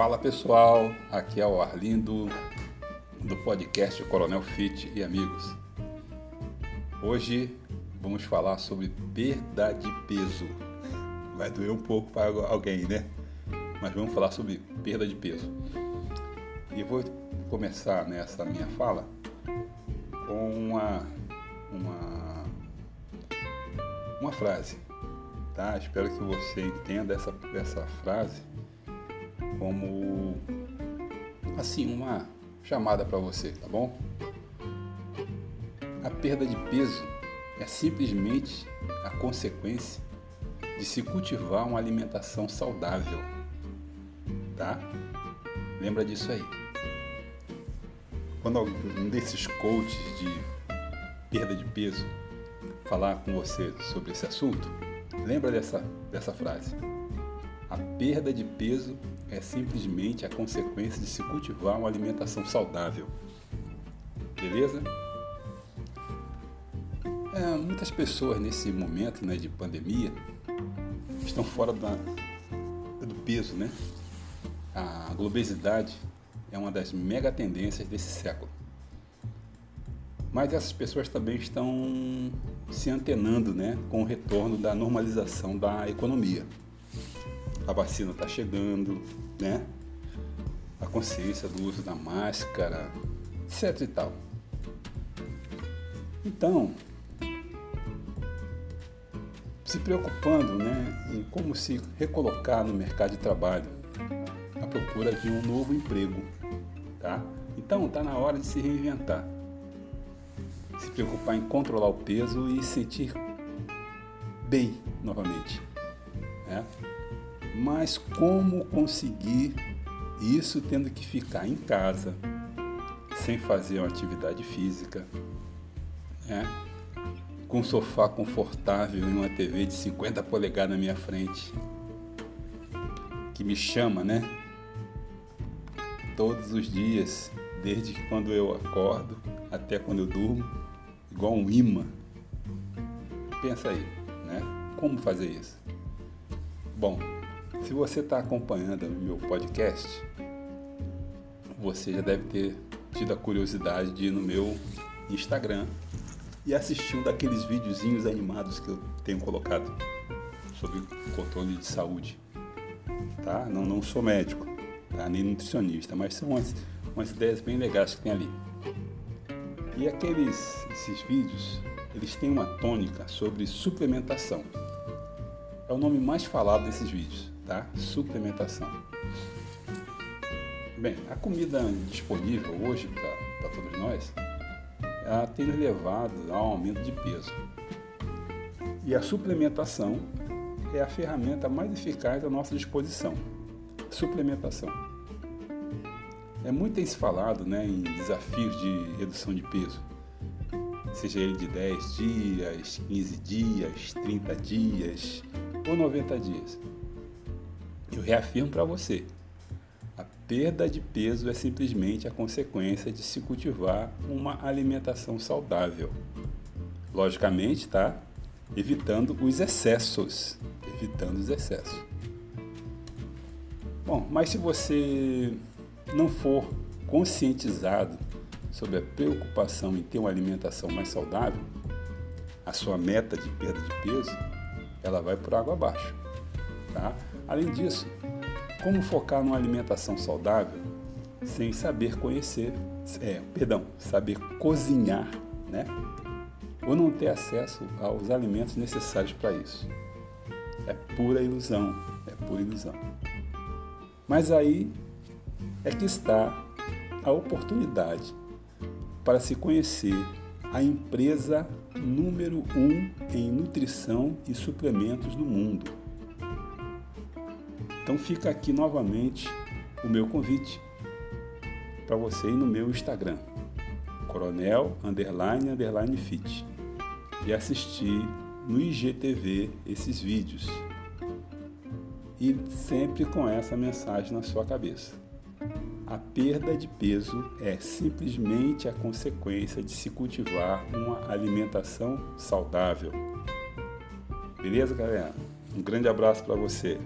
Fala pessoal, aqui é o Arlindo do podcast Coronel Fit e amigos. Hoje vamos falar sobre perda de peso. Vai doer um pouco para alguém, né? Mas vamos falar sobre perda de peso. E vou começar nessa minha fala com uma uma uma frase, tá? Espero que você entenda essa essa frase como assim uma chamada para você, tá bom? A perda de peso é simplesmente a consequência de se cultivar uma alimentação saudável, tá? Lembra disso aí. Quando algum desses coaches de perda de peso falar com você sobre esse assunto, lembra dessa, dessa frase. A perda de peso é simplesmente a consequência de se cultivar uma alimentação saudável. Beleza? É, muitas pessoas nesse momento né, de pandemia estão fora da, do peso, né? A globesidade é uma das mega tendências desse século. Mas essas pessoas também estão se antenando né, com o retorno da normalização da economia a vacina está chegando, né? A consciência do uso da máscara, etc e tal. Então, se preocupando né, em como se recolocar no mercado de trabalho à procura de um novo emprego. Tá? Então está na hora de se reinventar. Se preocupar em controlar o peso e sentir bem novamente. Né? Mas como conseguir isso tendo que ficar em casa, sem fazer uma atividade física, né? com um sofá confortável e uma TV de 50 polegadas na minha frente, que me chama, né? Todos os dias, desde quando eu acordo até quando eu durmo, igual um imã. Pensa aí, né? Como fazer isso? Bom, se você está acompanhando o meu podcast, você já deve ter tido a curiosidade de ir no meu Instagram e assistir um daqueles videozinhos animados que eu tenho colocado sobre controle de saúde. Tá? Não, não sou médico, tá? nem nutricionista, mas são umas, umas ideias bem legais que tem ali. E aqueles esses vídeos, eles têm uma tônica sobre suplementação. É o nome mais falado desses vídeos tá? Suplementação. Bem, a comida disponível hoje para todos nós, ela tem levado ao aumento de peso. E a suplementação é a ferramenta mais eficaz à nossa disposição. Suplementação. É muito tem se falado né, em desafios de redução de peso, seja ele de 10 dias, 15 dias, 30 dias ou 90 dias. Eu reafirmo para você: a perda de peso é simplesmente a consequência de se cultivar uma alimentação saudável. Logicamente, tá? Evitando os excessos. Evitando os excessos. Bom, mas se você não for conscientizado sobre a preocupação em ter uma alimentação mais saudável, a sua meta de perda de peso, ela vai por água abaixo, tá? Além disso, como focar numa alimentação saudável sem saber conhecer, é, perdão, saber cozinhar, né? Ou não ter acesso aos alimentos necessários para isso. É pura ilusão, é pura ilusão. Mas aí é que está a oportunidade para se conhecer a empresa número um em nutrição e suplementos do mundo então fica aqui novamente o meu convite para você ir no meu Instagram, coronel underline underline fit, e assistir no IGTV esses vídeos. E sempre com essa mensagem na sua cabeça. A perda de peso é simplesmente a consequência de se cultivar uma alimentação saudável. Beleza, galera? Um grande abraço para você.